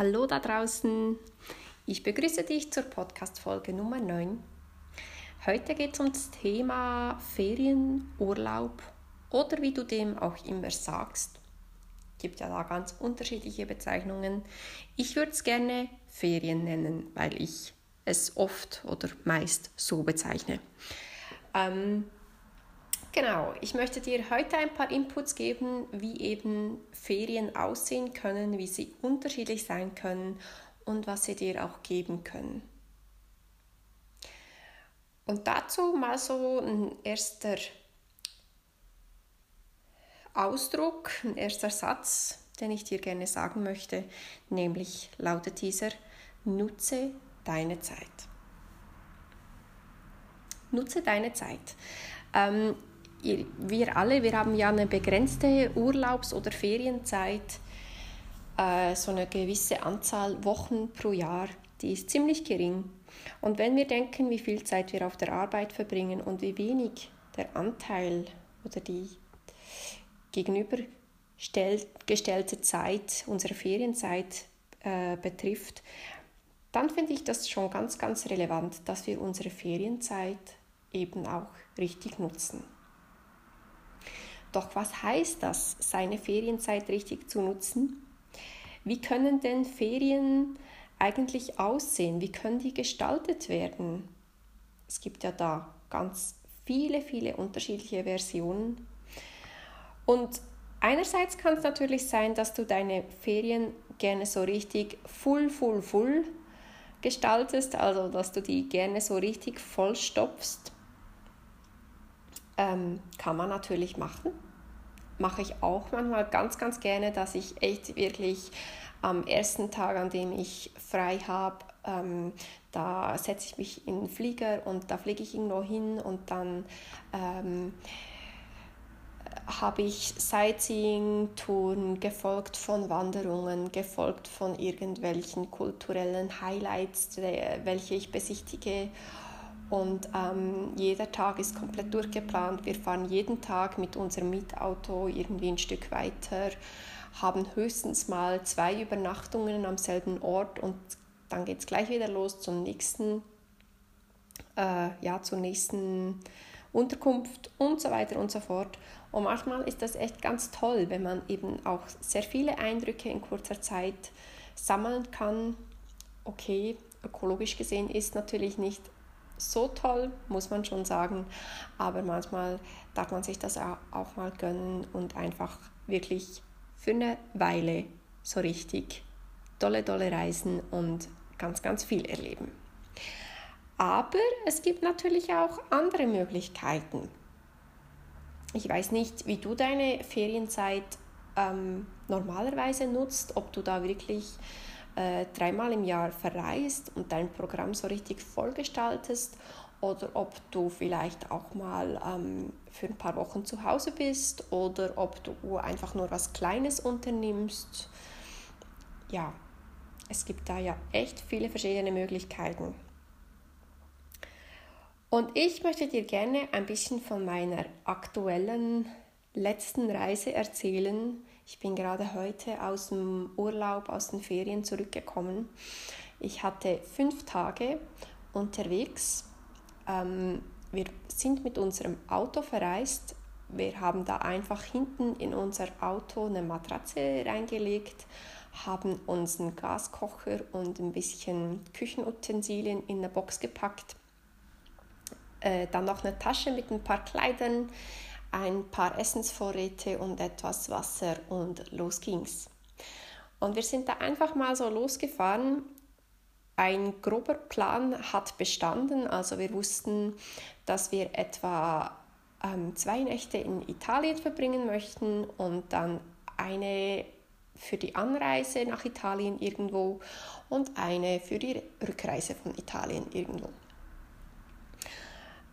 Hallo da draußen. Ich begrüße dich zur Podcast-Folge Nummer 9. Heute geht es um das Thema Ferien, Urlaub oder wie du dem auch immer sagst. Gibt ja da ganz unterschiedliche Bezeichnungen. Ich würde es gerne Ferien nennen, weil ich es oft oder meist so bezeichne. Ähm, Genau, ich möchte dir heute ein paar Inputs geben, wie eben Ferien aussehen können, wie sie unterschiedlich sein können und was sie dir auch geben können. Und dazu mal so ein erster Ausdruck, ein erster Satz, den ich dir gerne sagen möchte, nämlich lautet dieser, nutze deine Zeit. Nutze deine Zeit. Ähm, wir alle, wir haben ja eine begrenzte Urlaubs- oder Ferienzeit, äh, so eine gewisse Anzahl Wochen pro Jahr, die ist ziemlich gering. Und wenn wir denken, wie viel Zeit wir auf der Arbeit verbringen und wie wenig der Anteil oder die gegenübergestellte Zeit, unsere Ferienzeit äh, betrifft, dann finde ich das schon ganz, ganz relevant, dass wir unsere Ferienzeit eben auch richtig nutzen. Doch was heißt das, seine Ferienzeit richtig zu nutzen? Wie können denn Ferien eigentlich aussehen? Wie können die gestaltet werden? Es gibt ja da ganz viele, viele unterschiedliche Versionen. Und einerseits kann es natürlich sein, dass du deine Ferien gerne so richtig full, full, full gestaltest, also dass du die gerne so richtig vollstopfst ähm, kann man natürlich machen. Mache ich auch manchmal ganz, ganz gerne, dass ich echt wirklich am ersten Tag, an dem ich frei habe, ähm, da setze ich mich in den Flieger und da fliege ich irgendwo hin und dann ähm, habe ich Sightseeing-Touren gefolgt von Wanderungen, gefolgt von irgendwelchen kulturellen Highlights, welche ich besichtige und ähm, jeder Tag ist komplett durchgeplant. Wir fahren jeden Tag mit unserem Mietauto irgendwie ein Stück weiter, haben höchstens mal zwei Übernachtungen am selben Ort und dann geht es gleich wieder los zum nächsten, äh, ja, zur nächsten Unterkunft und so weiter und so fort. Und manchmal ist das echt ganz toll, wenn man eben auch sehr viele Eindrücke in kurzer Zeit sammeln kann. Okay, ökologisch gesehen ist natürlich nicht so toll, muss man schon sagen. Aber manchmal darf man sich das auch mal gönnen und einfach wirklich für eine Weile so richtig tolle, tolle Reisen und ganz, ganz viel erleben. Aber es gibt natürlich auch andere Möglichkeiten. Ich weiß nicht, wie du deine Ferienzeit ähm, normalerweise nutzt, ob du da wirklich äh, dreimal im Jahr verreist und dein Programm so richtig vollgestaltest oder ob du vielleicht auch mal ähm, für ein paar Wochen zu Hause bist oder ob du einfach nur was Kleines unternimmst. Ja, es gibt da ja echt viele verschiedene Möglichkeiten. Und ich möchte dir gerne ein bisschen von meiner aktuellen letzten Reise erzählen, ich bin gerade heute aus dem Urlaub, aus den Ferien zurückgekommen. Ich hatte fünf Tage unterwegs. Ähm, wir sind mit unserem Auto verreist. Wir haben da einfach hinten in unser Auto eine Matratze reingelegt, haben uns einen Gaskocher und ein bisschen Küchenutensilien in eine Box gepackt. Äh, dann noch eine Tasche mit ein paar Kleidern, ein paar Essensvorräte und etwas Wasser und los ging's. Und wir sind da einfach mal so losgefahren. Ein grober Plan hat bestanden, also wir wussten, dass wir etwa ähm, zwei Nächte in Italien verbringen möchten und dann eine für die Anreise nach Italien irgendwo und eine für die Rückreise von Italien irgendwo.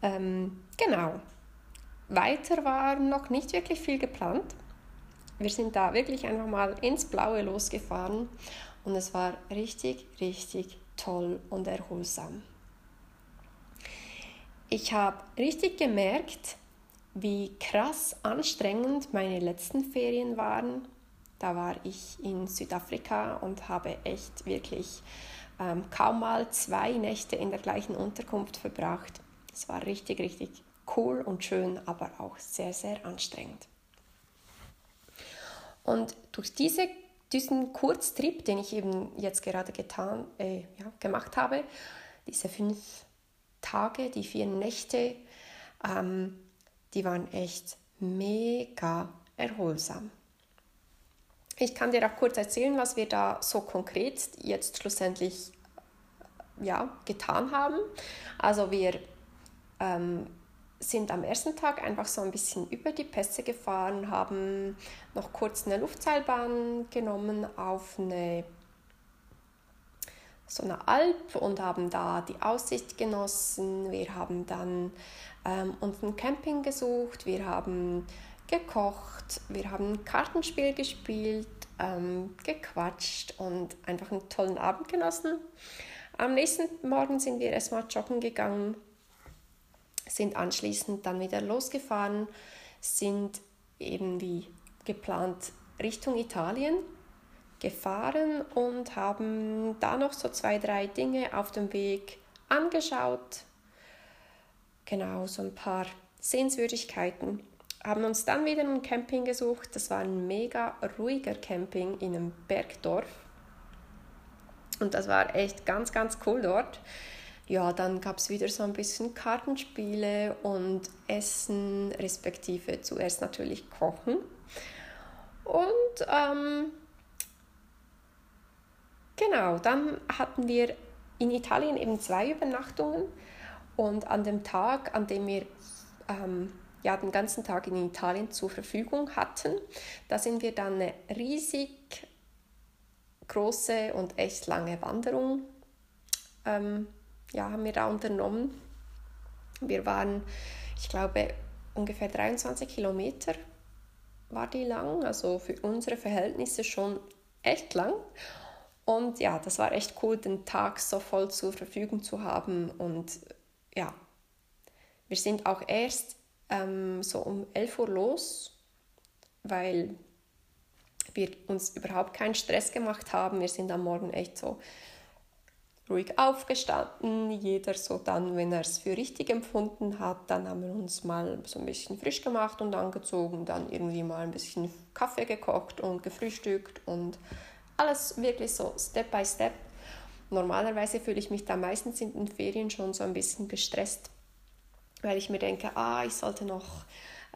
Ähm, genau, weiter war noch nicht wirklich viel geplant. Wir sind da wirklich einfach mal ins Blaue losgefahren und es war richtig, richtig toll und erholsam. Ich habe richtig gemerkt, wie krass anstrengend meine letzten Ferien waren. Da war ich in Südafrika und habe echt wirklich ähm, kaum mal zwei Nächte in der gleichen Unterkunft verbracht. Es war richtig, richtig cool und schön, aber auch sehr, sehr anstrengend. Und durch diese, diesen Kurztrip, den ich eben jetzt gerade getan, äh, ja, gemacht habe, diese fünf Tage, die vier Nächte, ähm, die waren echt mega erholsam. Ich kann dir auch kurz erzählen, was wir da so konkret jetzt schlussendlich ja, getan haben. Also wir ähm, sind am ersten Tag einfach so ein bisschen über die Pässe gefahren, haben noch kurz eine Luftseilbahn genommen auf eine so eine Alp und haben da die Aussicht genossen. Wir haben dann ähm, uns ein Camping gesucht, wir haben gekocht, wir haben ein Kartenspiel gespielt, ähm, gequatscht und einfach einen tollen Abend genossen. Am nächsten Morgen sind wir erstmal joggen gegangen, sind anschließend dann wieder losgefahren, sind eben wie geplant Richtung Italien gefahren und haben da noch so zwei, drei Dinge auf dem Weg angeschaut. Genau, so ein paar Sehenswürdigkeiten. Haben uns dann wieder ein Camping gesucht. Das war ein mega ruhiger Camping in einem Bergdorf. Und das war echt ganz, ganz cool dort. Ja, dann gab es wieder so ein bisschen Kartenspiele und Essen, respektive zuerst natürlich Kochen. Und ähm, Genau, dann hatten wir in Italien eben zwei Übernachtungen und an dem Tag, an dem wir ähm, ja, den ganzen Tag in Italien zur Verfügung hatten, da sind wir dann eine riesig große und echt lange Wanderung ähm, ja, haben wir da unternommen. Wir waren, ich glaube, ungefähr 23 Kilometer war die lang, also für unsere Verhältnisse schon echt lang. Und ja, das war echt cool, den Tag so voll zur Verfügung zu haben. Und ja, wir sind auch erst ähm, so um 11 Uhr los, weil wir uns überhaupt keinen Stress gemacht haben. Wir sind am Morgen echt so ruhig aufgestanden. Jeder so dann, wenn er es für richtig empfunden hat, dann haben wir uns mal so ein bisschen frisch gemacht und angezogen, dann irgendwie mal ein bisschen Kaffee gekocht und gefrühstückt und alles wirklich so Step by Step. Normalerweise fühle ich mich da meistens in den Ferien schon so ein bisschen gestresst, weil ich mir denke, ah, ich sollte noch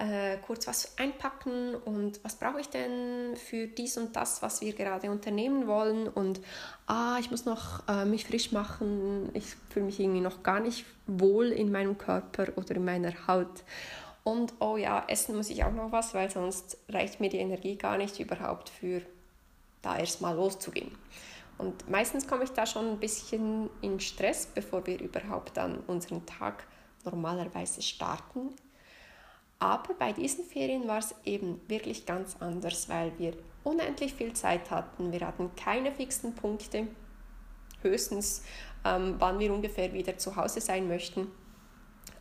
äh, kurz was einpacken und was brauche ich denn für dies und das, was wir gerade unternehmen wollen und ah, ich muss noch äh, mich frisch machen, ich fühle mich irgendwie noch gar nicht wohl in meinem Körper oder in meiner Haut. Und oh ja, essen muss ich auch noch was, weil sonst reicht mir die Energie gar nicht überhaupt für da erstmal loszugehen. Und meistens komme ich da schon ein bisschen in Stress, bevor wir überhaupt dann unseren Tag normalerweise starten. Aber bei diesen Ferien war es eben wirklich ganz anders, weil wir unendlich viel Zeit hatten. Wir hatten keine fixen Punkte, höchstens ähm, wann wir ungefähr wieder zu Hause sein möchten.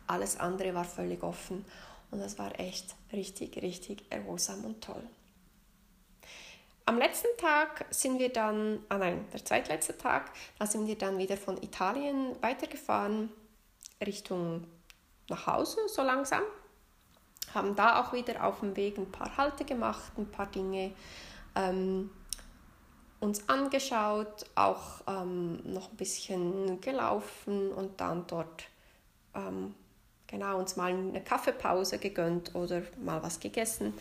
Alles andere war völlig offen und das war echt richtig, richtig erholsam und toll. Am letzten Tag sind wir dann, ah nein, der zweitletzte Tag, da sind wir dann wieder von Italien weitergefahren Richtung nach Hause so langsam. Haben da auch wieder auf dem Weg ein paar Halte gemacht, ein paar Dinge ähm, uns angeschaut, auch ähm, noch ein bisschen gelaufen und dann dort ähm, genau uns mal eine Kaffeepause gegönnt oder mal was gegessen.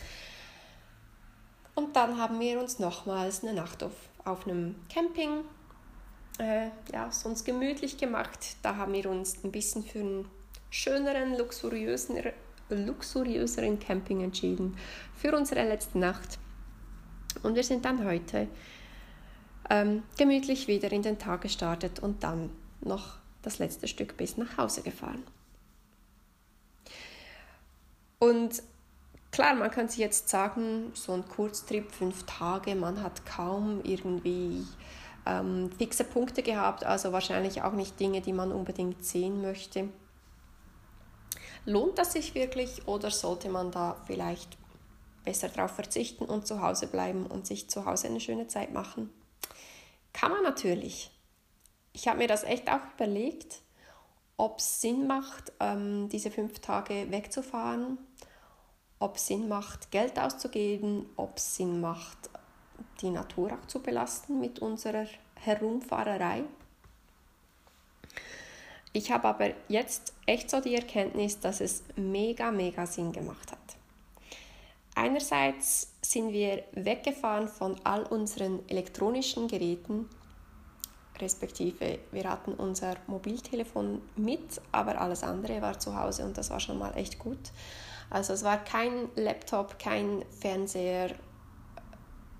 Und dann haben wir uns nochmals eine Nacht auf, auf einem Camping äh, ja, sonst gemütlich gemacht. Da haben wir uns ein bisschen für einen schöneren, luxuriösen, luxuriöseren Camping entschieden für unsere letzte Nacht. Und wir sind dann heute ähm, gemütlich wieder in den Tag gestartet und dann noch das letzte Stück bis nach Hause gefahren. Und Klar, man kann sich jetzt sagen, so ein Kurztrip, fünf Tage, man hat kaum irgendwie ähm, fixe Punkte gehabt, also wahrscheinlich auch nicht Dinge, die man unbedingt sehen möchte. Lohnt das sich wirklich oder sollte man da vielleicht besser darauf verzichten und zu Hause bleiben und sich zu Hause eine schöne Zeit machen. Kann man natürlich. Ich habe mir das echt auch überlegt, ob es Sinn macht, ähm, diese fünf Tage wegzufahren, ob es Sinn macht, Geld auszugeben, ob es Sinn macht, die Natur auch zu belasten mit unserer Herumfahrerei. Ich habe aber jetzt echt so die Erkenntnis, dass es mega, mega Sinn gemacht hat. Einerseits sind wir weggefahren von all unseren elektronischen Geräten, respektive wir hatten unser Mobiltelefon mit, aber alles andere war zu Hause und das war schon mal echt gut. Also es war kein Laptop, kein Fernseher,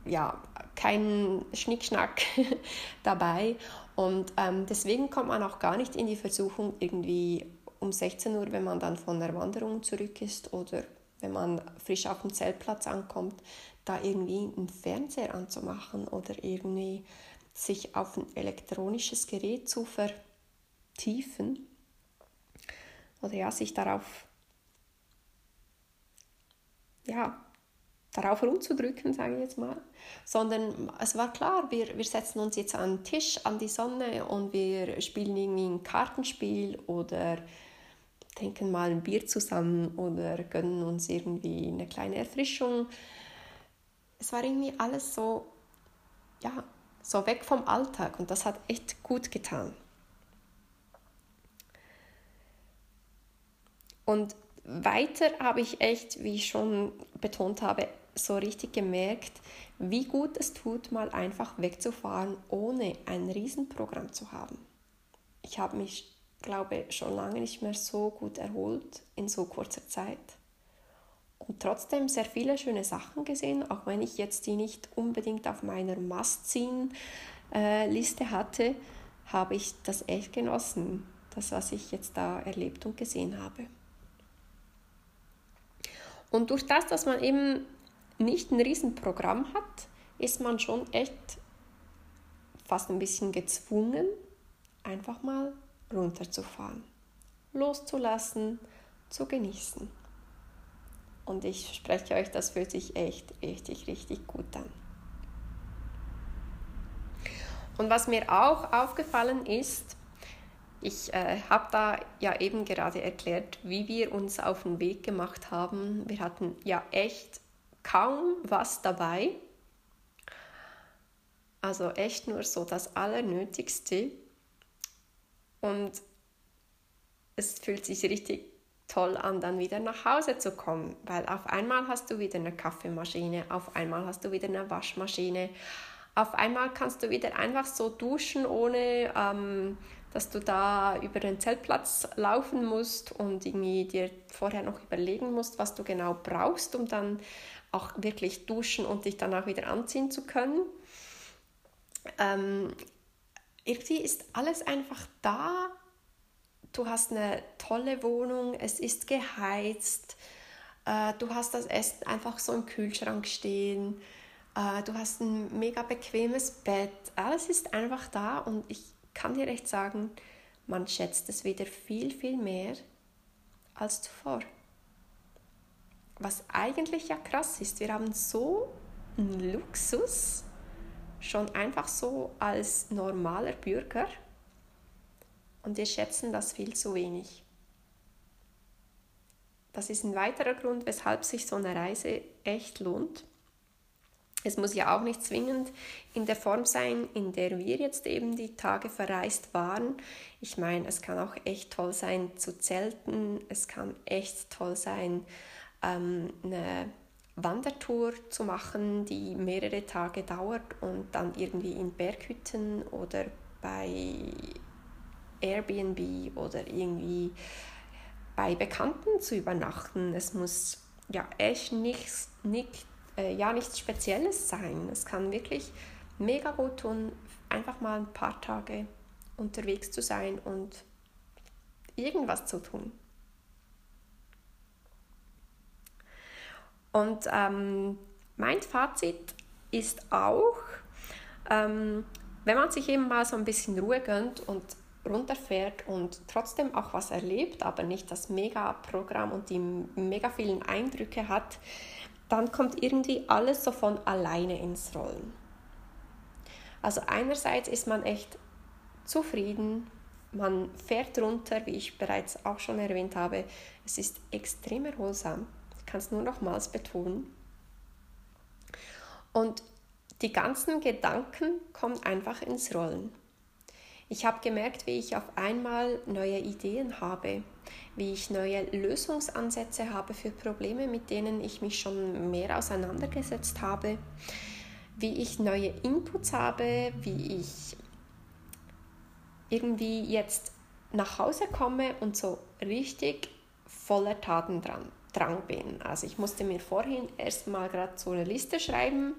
ja, kein Schnickschnack dabei. Und ähm, deswegen kommt man auch gar nicht in die Versuchung, irgendwie um 16 Uhr, wenn man dann von der Wanderung zurück ist oder wenn man frisch auf dem Zeltplatz ankommt, da irgendwie einen Fernseher anzumachen oder irgendwie sich auf ein elektronisches Gerät zu vertiefen oder ja, sich darauf ja, darauf rumzudrücken, sage ich jetzt mal, sondern es war klar, wir, wir setzen uns jetzt an den Tisch, an die Sonne und wir spielen irgendwie ein Kartenspiel oder trinken mal ein Bier zusammen oder gönnen uns irgendwie eine kleine Erfrischung. Es war irgendwie alles so, ja, so weg vom Alltag und das hat echt gut getan. Und weiter habe ich echt, wie ich schon betont habe, so richtig gemerkt, wie gut es tut, mal einfach wegzufahren, ohne ein Riesenprogramm zu haben. Ich habe mich, glaube ich, schon lange nicht mehr so gut erholt in so kurzer Zeit. Und trotzdem sehr viele schöne Sachen gesehen, auch wenn ich jetzt die nicht unbedingt auf meiner Must-Seen-Liste hatte, habe ich das echt genossen, das, was ich jetzt da erlebt und gesehen habe. Und durch das, dass man eben nicht ein Riesenprogramm hat, ist man schon echt fast ein bisschen gezwungen, einfach mal runterzufahren, loszulassen, zu genießen. Und ich spreche euch, das fühlt sich echt richtig, richtig gut an. Und was mir auch aufgefallen ist, ich äh, habe da ja eben gerade erklärt, wie wir uns auf den Weg gemacht haben. Wir hatten ja echt kaum was dabei. Also echt nur so das Allernötigste. Und es fühlt sich richtig toll an, dann wieder nach Hause zu kommen, weil auf einmal hast du wieder eine Kaffeemaschine, auf einmal hast du wieder eine Waschmaschine, auf einmal kannst du wieder einfach so duschen, ohne ähm, dass du da über den Zeltplatz laufen musst und irgendwie dir vorher noch überlegen musst, was du genau brauchst, um dann auch wirklich duschen und dich dann auch wieder anziehen zu können. Ähm, irgendwie ist alles einfach da. Du hast eine tolle Wohnung, es ist geheizt, äh, du hast das Essen einfach so im Kühlschrank stehen, äh, du hast ein mega bequemes Bett, alles ist einfach da und ich kann dir echt sagen, man schätzt es wieder viel, viel mehr als zuvor. Was eigentlich ja krass ist, wir haben so einen Luxus, schon einfach so als normaler Bürger und wir schätzen das viel zu wenig. Das ist ein weiterer Grund, weshalb sich so eine Reise echt lohnt. Es muss ja auch nicht zwingend in der Form sein, in der wir jetzt eben die Tage verreist waren. Ich meine, es kann auch echt toll sein zu zelten, es kann echt toll sein, ähm, eine Wandertour zu machen, die mehrere Tage dauert und dann irgendwie in Berghütten oder bei Airbnb oder irgendwie bei Bekannten zu übernachten. Es muss ja echt nichts, nicht äh, ja nichts Spezielles sein. Es kann wirklich mega gut tun, einfach mal ein paar Tage unterwegs zu sein und irgendwas zu tun. Und ähm, mein Fazit ist auch, ähm, wenn man sich eben mal so ein bisschen Ruhe gönnt und runterfährt und trotzdem auch was erlebt, aber nicht das Mega-Programm und die mega vielen Eindrücke hat, dann kommt irgendwie alles so von alleine ins Rollen. Also einerseits ist man echt zufrieden, man fährt runter, wie ich bereits auch schon erwähnt habe. Es ist extrem erholsam. Kann es nur nochmals betonen. Und die ganzen Gedanken kommen einfach ins Rollen. Ich habe gemerkt, wie ich auf einmal neue Ideen habe, wie ich neue Lösungsansätze habe für Probleme, mit denen ich mich schon mehr auseinandergesetzt habe, wie ich neue Inputs habe, wie ich irgendwie jetzt nach Hause komme und so richtig voller Tatendrang bin. Also ich musste mir vorhin erstmal gerade so eine Liste schreiben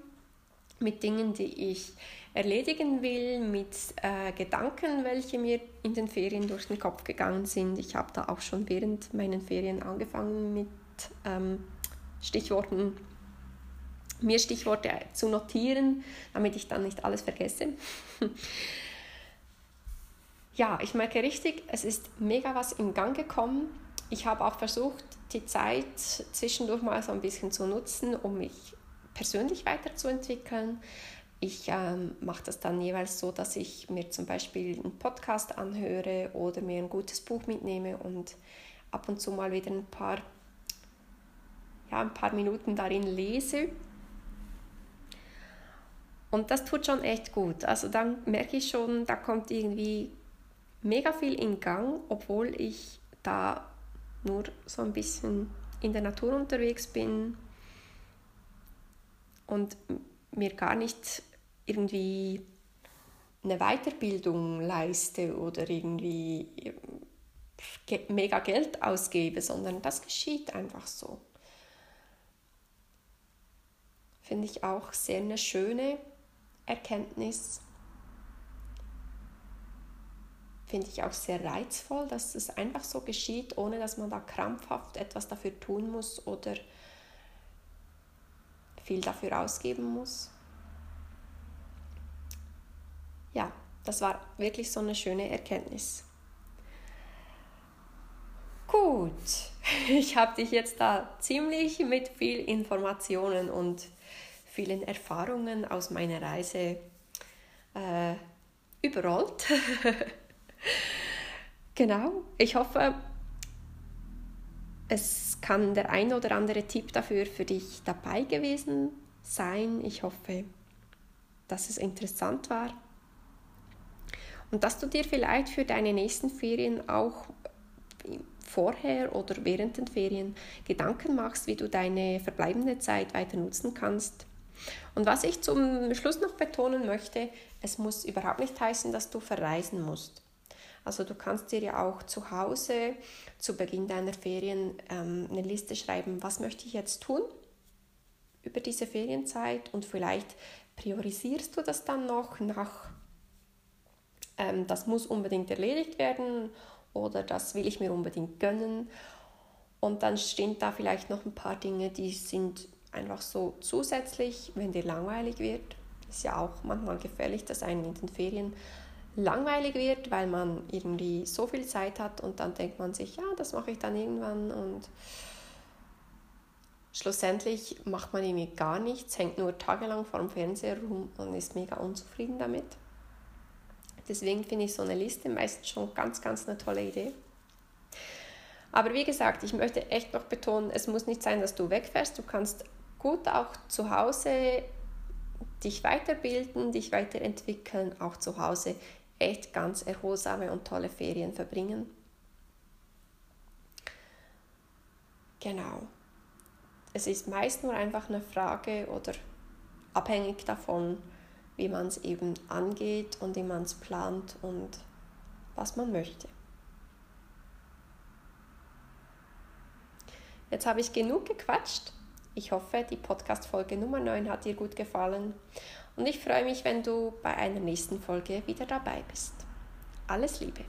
mit Dingen, die ich erledigen will, mit äh, Gedanken, welche mir in den Ferien durch den Kopf gegangen sind. Ich habe da auch schon während meinen Ferien angefangen mit ähm, Stichworten, mir Stichworte zu notieren, damit ich dann nicht alles vergesse. ja, ich merke richtig, es ist mega was in Gang gekommen. Ich habe auch versucht, die Zeit zwischendurch mal so ein bisschen zu nutzen, um mich persönlich weiterzuentwickeln. Ich ähm, mache das dann jeweils so, dass ich mir zum Beispiel einen Podcast anhöre oder mir ein gutes Buch mitnehme und ab und zu mal wieder ein paar, ja, ein paar Minuten darin lese. Und das tut schon echt gut. Also dann merke ich schon, da kommt irgendwie mega viel in Gang, obwohl ich da nur so ein bisschen in der Natur unterwegs bin und mir gar nicht irgendwie eine Weiterbildung leiste oder irgendwie mega Geld ausgebe, sondern das geschieht einfach so. Finde ich auch sehr eine schöne Erkenntnis finde ich auch sehr reizvoll, dass es einfach so geschieht, ohne dass man da krampfhaft etwas dafür tun muss oder viel dafür ausgeben muss. Ja, das war wirklich so eine schöne Erkenntnis. Gut, ich habe dich jetzt da ziemlich mit viel Informationen und vielen Erfahrungen aus meiner Reise äh, überrollt. genau, ich hoffe, es kann der ein oder andere Tipp dafür für dich dabei gewesen sein. Ich hoffe, dass es interessant war und dass du dir vielleicht für deine nächsten Ferien auch vorher oder während den Ferien Gedanken machst, wie du deine verbleibende Zeit weiter nutzen kannst. Und was ich zum Schluss noch betonen möchte, es muss überhaupt nicht heißen, dass du verreisen musst. Also du kannst dir ja auch zu Hause zu Beginn deiner Ferien ähm, eine Liste schreiben, was möchte ich jetzt tun über diese Ferienzeit und vielleicht priorisierst du das dann noch nach, ähm, das muss unbedingt erledigt werden oder das will ich mir unbedingt gönnen. Und dann stehen da vielleicht noch ein paar Dinge, die sind einfach so zusätzlich, wenn dir langweilig wird. Ist ja auch manchmal gefährlich, dass einen in den Ferien langweilig wird, weil man irgendwie so viel Zeit hat und dann denkt man sich, ja, das mache ich dann irgendwann und schlussendlich macht man irgendwie gar nichts, hängt nur tagelang vor dem Fernseher rum und ist mega unzufrieden damit. Deswegen finde ich so eine Liste meistens schon ganz, ganz eine tolle Idee. Aber wie gesagt, ich möchte echt noch betonen, es muss nicht sein, dass du wegfährst. Du kannst gut auch zu Hause dich weiterbilden, dich weiterentwickeln, auch zu Hause echt ganz erholsame und tolle Ferien verbringen. Genau. Es ist meist nur einfach eine Frage oder abhängig davon, wie man es eben angeht und wie man es plant und was man möchte. Jetzt habe ich genug gequatscht. Ich hoffe, die Podcast-Folge Nummer 9 hat dir gut gefallen und ich freue mich, wenn du bei einer nächsten Folge wieder dabei bist. Alles Liebe!